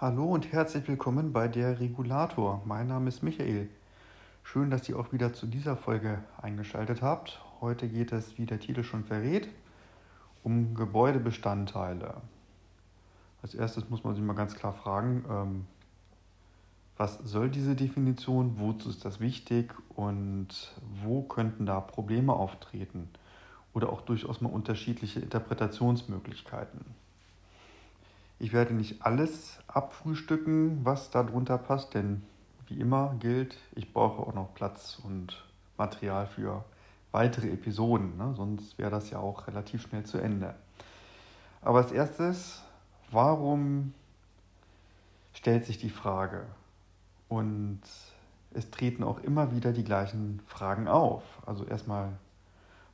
Hallo und herzlich willkommen bei der Regulator. Mein Name ist Michael. Schön, dass ihr auch wieder zu dieser Folge eingeschaltet habt. Heute geht es, wie der Titel schon verrät, um Gebäudebestandteile. Als erstes muss man sich mal ganz klar fragen, ähm, was soll diese Definition, wozu ist das wichtig und wo könnten da Probleme auftreten oder auch durchaus mal unterschiedliche Interpretationsmöglichkeiten. Ich werde nicht alles abfrühstücken, was darunter passt, denn wie immer gilt, ich brauche auch noch Platz und Material für weitere Episoden, ne? sonst wäre das ja auch relativ schnell zu Ende. Aber als erstes, warum stellt sich die Frage? Und es treten auch immer wieder die gleichen Fragen auf. Also erstmal,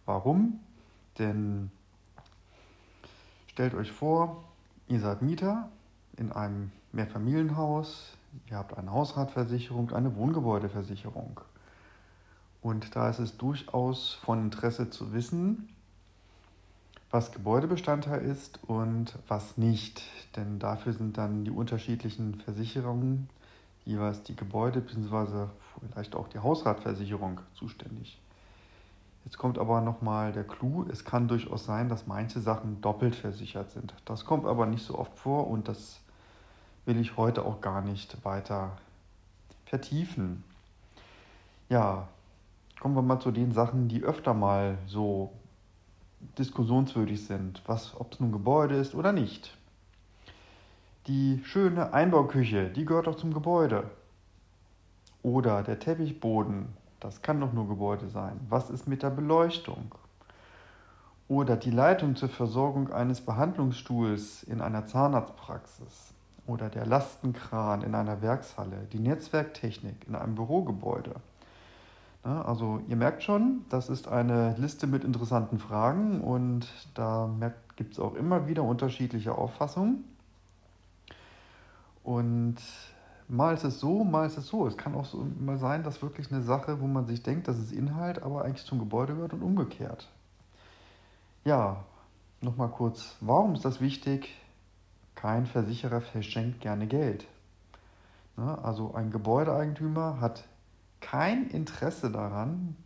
warum? Denn stellt euch vor, ihr seid Mieter in einem Mehrfamilienhaus, ihr habt eine Hausratversicherung, eine Wohngebäudeversicherung. Und da ist es durchaus von Interesse zu wissen, was Gebäudebestandteil ist und was nicht. Denn dafür sind dann die unterschiedlichen Versicherungen, jeweils die Gebäude bzw. vielleicht auch die Hausratversicherung zuständig. Jetzt kommt aber nochmal der Clou, es kann durchaus sein, dass manche Sachen doppelt versichert sind. Das kommt aber nicht so oft vor und das will ich heute auch gar nicht weiter vertiefen. Ja, kommen wir mal zu den Sachen, die öfter mal so diskussionswürdig sind, was, ob es nun Gebäude ist oder nicht. Die schöne Einbauküche, die gehört doch zum Gebäude. Oder der Teppichboden, das kann doch nur Gebäude sein. Was ist mit der Beleuchtung? Oder die Leitung zur Versorgung eines Behandlungsstuhls in einer Zahnarztpraxis. Oder der Lastenkran in einer Werkshalle. Die Netzwerktechnik in einem Bürogebäude. Also ihr merkt schon, das ist eine Liste mit interessanten Fragen und da gibt es auch immer wieder unterschiedliche Auffassungen. Und mal ist es so, mal ist es so. Es kann auch so mal sein, dass wirklich eine Sache, wo man sich denkt, das ist Inhalt, aber eigentlich zum Gebäude gehört und umgekehrt. Ja, nochmal kurz, warum ist das wichtig? Kein Versicherer verschenkt gerne Geld. Ne, also ein Gebäudeeigentümer hat kein Interesse daran,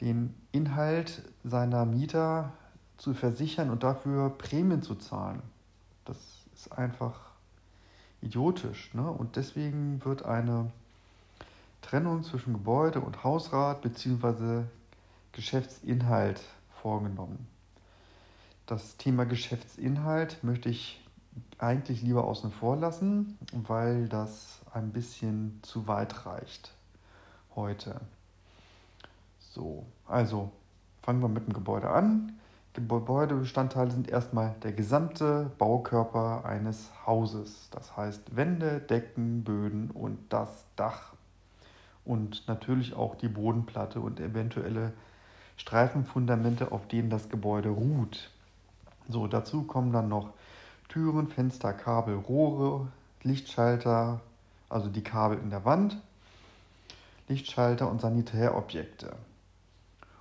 den Inhalt seiner Mieter zu versichern und dafür Prämien zu zahlen. Das ist einfach idiotisch. Ne? Und deswegen wird eine Trennung zwischen Gebäude und Hausrat bzw. Geschäftsinhalt vorgenommen. Das Thema Geschäftsinhalt möchte ich eigentlich lieber außen vor lassen, weil das ein bisschen zu weit reicht heute. So, also fangen wir mit dem Gebäude an. Gebäudebestandteile sind erstmal der gesamte Baukörper eines Hauses. Das heißt Wände, Decken, Böden und das Dach. Und natürlich auch die Bodenplatte und eventuelle Streifenfundamente, auf denen das Gebäude ruht. So, dazu kommen dann noch Türen, Fenster, Kabel, Rohre, Lichtschalter, also die Kabel in der Wand, Lichtschalter und Sanitärobjekte.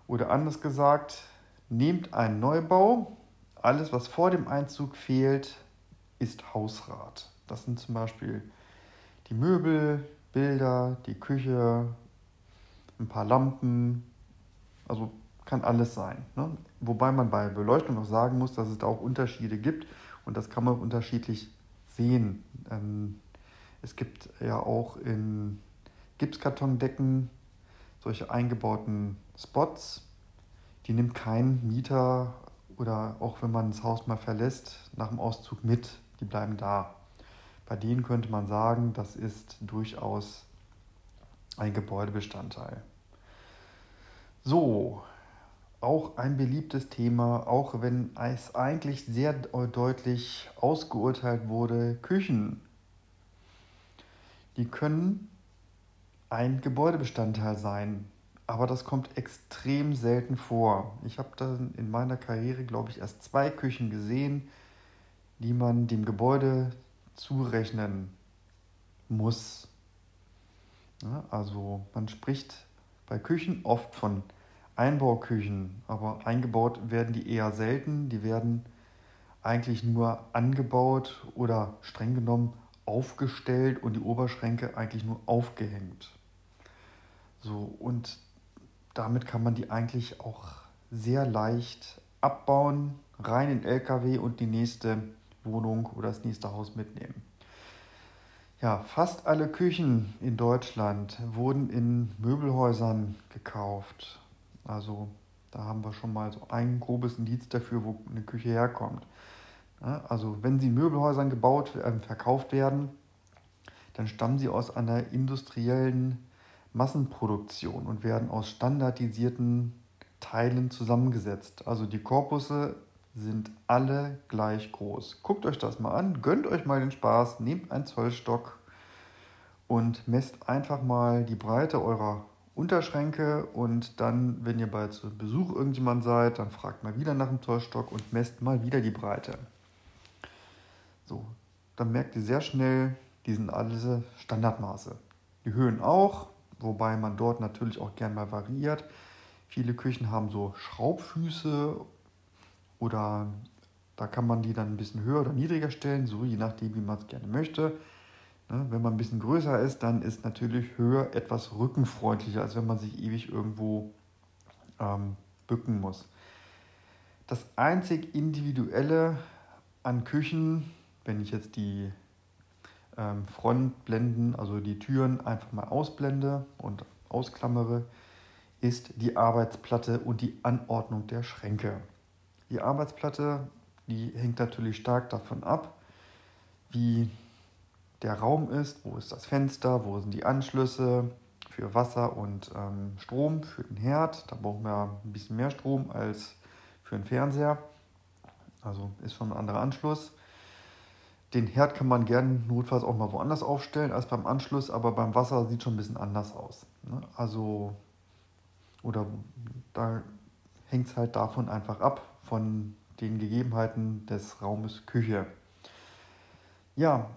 Oder anders gesagt, Nehmt einen Neubau. Alles, was vor dem Einzug fehlt, ist Hausrat. Das sind zum Beispiel die Möbel, Bilder, die Küche, ein paar Lampen. Also kann alles sein. Ne? Wobei man bei Beleuchtung noch sagen muss, dass es da auch Unterschiede gibt und das kann man unterschiedlich sehen. Ähm, es gibt ja auch in Gipskartondecken solche eingebauten Spots, die nimmt kein Mieter oder auch wenn man das Haus mal verlässt, nach dem Auszug mit. Die bleiben da. Bei denen könnte man sagen, das ist durchaus ein Gebäudebestandteil. So, auch ein beliebtes Thema, auch wenn es eigentlich sehr deutlich ausgeurteilt wurde, Küchen. Die können ein Gebäudebestandteil sein. Aber das kommt extrem selten vor. Ich habe dann in meiner Karriere, glaube ich, erst zwei Küchen gesehen, die man dem Gebäude zurechnen muss. Ja, also man spricht bei Küchen oft von Einbauküchen, aber eingebaut werden die eher selten. Die werden eigentlich nur angebaut oder streng genommen aufgestellt und die Oberschränke eigentlich nur aufgehängt. So, und damit kann man die eigentlich auch sehr leicht abbauen, rein in den LKW und die nächste Wohnung oder das nächste Haus mitnehmen. Ja, fast alle Küchen in Deutschland wurden in Möbelhäusern gekauft. Also da haben wir schon mal so ein grobes Indiz dafür, wo eine Küche herkommt. Also wenn sie in Möbelhäusern gebaut, äh, verkauft werden, dann stammen sie aus einer industriellen Massenproduktion und werden aus standardisierten Teilen zusammengesetzt. Also die Korpusse sind alle gleich groß. Guckt euch das mal an, gönnt euch mal den Spaß, nehmt einen Zollstock und messt einfach mal die Breite eurer Unterschränke und dann, wenn ihr bei Besuch irgendjemand seid, dann fragt mal wieder nach dem Zollstock und messt mal wieder die Breite. So, dann merkt ihr sehr schnell, die sind alle Standardmaße. Die Höhen auch, wobei man dort natürlich auch gern mal variiert. Viele Küchen haben so Schraubfüße oder da kann man die dann ein bisschen höher oder niedriger stellen, so je nachdem, wie man es gerne möchte. Ne, wenn man ein bisschen größer ist, dann ist natürlich höher etwas rückenfreundlicher, als wenn man sich ewig irgendwo ähm, bücken muss. Das einzig Individuelle an Küchen, wenn ich jetzt die ähm, Frontblenden, also die Türen einfach mal ausblende und ausklammere, ist die Arbeitsplatte und die Anordnung der Schränke. Die Arbeitsplatte, die hängt natürlich stark davon ab, wie der Raum ist, wo ist das Fenster, wo sind die Anschlüsse für Wasser und ähm, Strom für den Herd. Da brauchen wir ein bisschen mehr Strom als für einen Fernseher. Also ist schon ein anderer Anschluss. Den Herd kann man gerne notfalls auch mal woanders aufstellen als beim Anschluss, aber beim Wasser sieht schon ein bisschen anders aus. Ne? Also, oder da hängt es halt davon einfach ab, von den Gegebenheiten des Raumes Küche. Ja,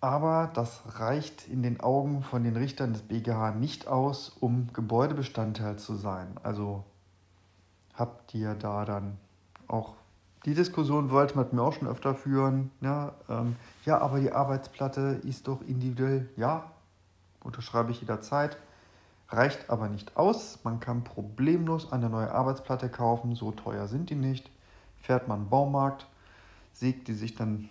aber das reicht in den Augen von den Richtern des BGH nicht aus, um Gebäudebestandteil zu sein. Also habt ihr da dann auch die Diskussion wollte man mit mir auch schon öfter führen. Ja, ähm, ja, aber die Arbeitsplatte ist doch individuell. Ja, unterschreibe ich jederzeit. Reicht aber nicht aus. Man kann problemlos eine neue Arbeitsplatte kaufen. So teuer sind die nicht. Fährt man Baumarkt, sägt die sich dann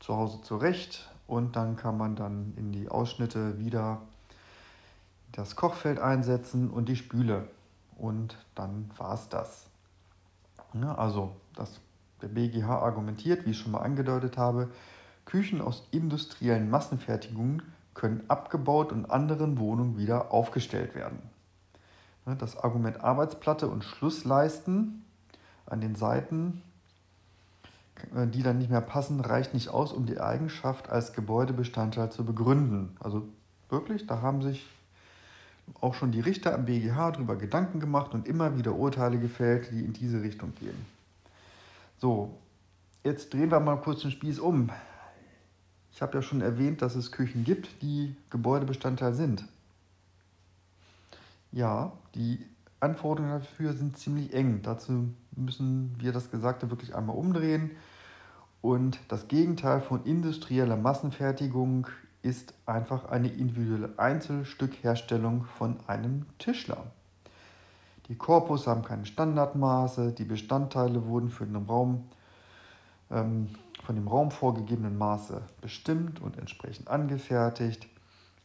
zu Hause zurecht und dann kann man dann in die Ausschnitte wieder das Kochfeld einsetzen und die Spüle. Und dann war es das. Ja, also das der BGH argumentiert, wie ich schon mal angedeutet habe, Küchen aus industriellen Massenfertigungen können abgebaut und anderen Wohnungen wieder aufgestellt werden. Das Argument Arbeitsplatte und Schlussleisten an den Seiten, äh, die dann nicht mehr passen, reicht nicht aus, um die Eigenschaft als Gebäudebestandteil zu begründen. Also wirklich, da haben sich auch schon die Richter am BGH darüber Gedanken gemacht und immer wieder Urteile gefällt, die in diese Richtung gehen. So, jetzt drehen wir mal kurz den Spieß um. Ich habe ja schon erwähnt, dass es Küchen gibt, die Gebäudebestandteil sind. Ja, die Anforderungen dafür sind ziemlich eng. Dazu müssen wir das Gesagte wirklich einmal umdrehen. Und das Gegenteil von industrieller Massenfertigung ist einfach eine individuelle Einzelstückherstellung von einem Tischler. Die Korpus haben keine Standardmaße, die Bestandteile wurden für den Raum ähm, von dem Raum vorgegebenen Maße bestimmt und entsprechend angefertigt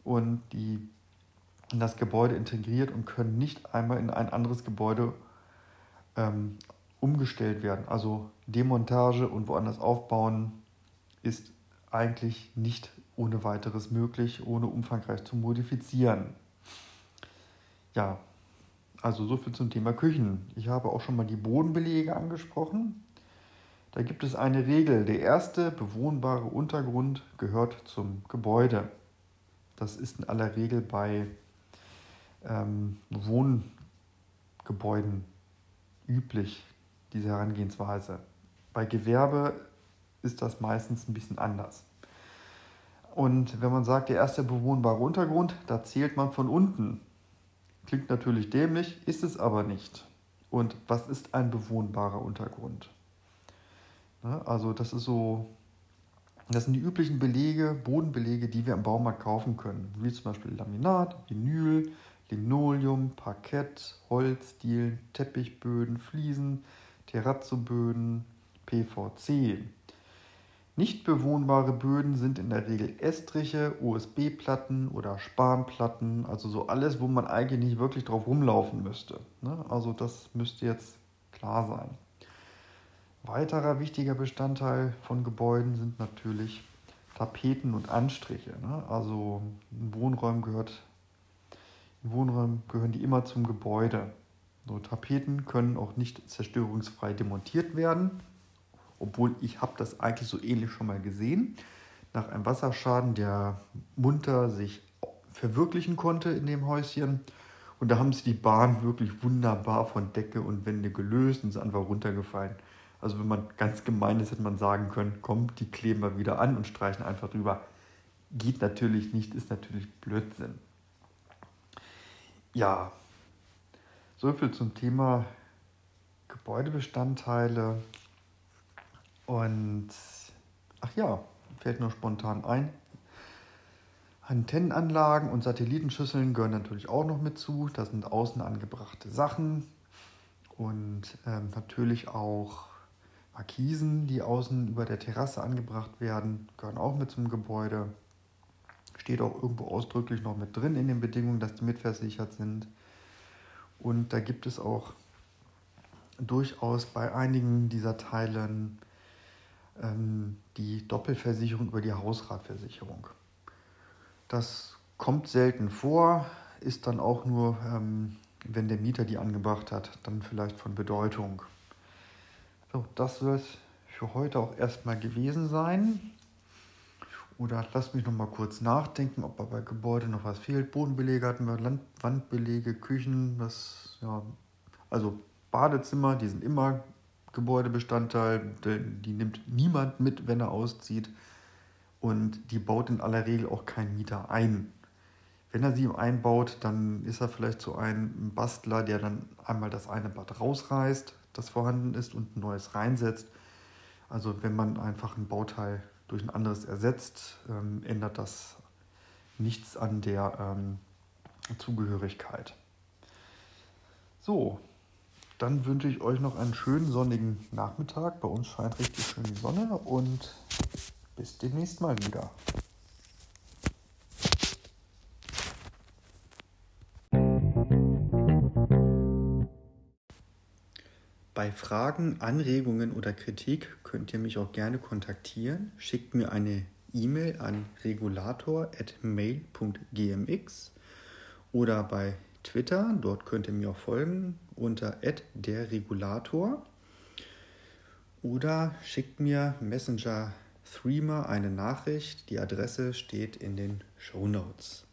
und die in das Gebäude integriert und können nicht einmal in ein anderes Gebäude ähm, umgestellt werden. Also Demontage und woanders aufbauen ist eigentlich nicht ohne weiteres möglich, ohne umfangreich zu modifizieren. Ja, also so viel zum Thema Küchen. Ich habe auch schon mal die Bodenbelege angesprochen. Da gibt es eine Regel. Der erste bewohnbare Untergrund gehört zum Gebäude. Das ist in aller Regel bei ähm, Wohngebäuden üblich, diese Herangehensweise. Bei Gewerbe ist das meistens ein bisschen anders. Und wenn man sagt, der erste bewohnbare Untergrund, da zählt man von unten. Klingt natürlich dämlich, ist es aber nicht. Und was ist ein bewohnbarer Untergrund? Ne, also das ist so Das sind die üblichen Belege, Bodenbelege, die wir im Baumarkt kaufen können, wie zum Beispiel Laminat, Vinyl, Linoleum, Parkett, Holzdielen, Teppichböden, Fliesen, Terrazzoböden, PVC. Nicht bewohnbare Böden sind in der Regel Estriche, USB-Platten oder Spanplatten, also so alles, wo man eigentlich nicht wirklich drauf rumlaufen müsste. Ne? Also das müsste jetzt klar sein. Weiterer wichtiger Bestandteil von Gebäuden sind natürlich Tapeten und Anstriche. Ne? Also in Wohnräumen gehört, in Wohnräumen gehören die immer zum Gebäude. So, Tapeten können auch nicht zerstörungsfrei demontiert werden, obwohl ich habe das eigentlich so ähnlich schon mal gesehen. Nach einem Wasserschaden, der munter sich verwirklichen konnte in dem Häuschen. Und da haben sie die Bahn wirklich wunderbar von Decke und Wände gelöst und sind einfach runtergefallen. Also wenn man ganz gemein ist, hätte man sagen können, komm, die kleben wir wieder an und streichen einfach drüber. Geht natürlich nicht, ist natürlich Blödsinn. Ja, soviel zum Thema Gebäudebestandteile. Und ach ja, fällt nur spontan ein. Antennenanlagen und Satellitenschüsseln gehören natürlich auch noch mit zu. Das sind außen angebrachte Sachen. Und ähm, natürlich auch Markisen, die außen über der Terrasse angebracht werden, gehören auch mit zum Gebäude. Steht auch irgendwo ausdrücklich noch mit drin in den Bedingungen, dass die mitversichert sind. Und da gibt es auch durchaus bei einigen dieser Teilen die Doppelversicherung über die Hausratversicherung. Das kommt selten vor, ist dann auch nur, ähm, wenn der Mieter die angebracht hat, dann vielleicht von Bedeutung. So, das soll es für heute auch erstmal gewesen sein. Oder lasst mich noch mal kurz nachdenken, ob bei Gebäude noch was fehlt. Bodenbelege hatten wir, Land Wandbelege, Küchen, das, ja, also Badezimmer, die sind immer Gebäudebestandteil, die nimmt niemand mit, wenn er auszieht. Und die baut in aller Regel auch kein Mieter ein. Wenn er sie einbaut, dann ist er vielleicht so ein Bastler, der dann einmal das eine Bad rausreißt, das vorhanden ist, und ein neues reinsetzt. Also wenn man einfach ein Bauteil durch ein anderes ersetzt, ähm, ändert das nichts an der ähm, Zugehörigkeit. So, dann wünsche ich euch noch einen schönen sonnigen Nachmittag. Bei uns scheint richtig schön die Sonne und bis demnächst mal wieder. Bei Fragen, Anregungen oder Kritik könnt ihr mich auch gerne kontaktieren. Schickt mir eine E-Mail an regulator.mail.gmx oder bei Twitter. Dort könnt ihr mir auch folgen unter derregulator. Oder schickt mir Messenger Threema eine Nachricht. Die Adresse steht in den Show Notes.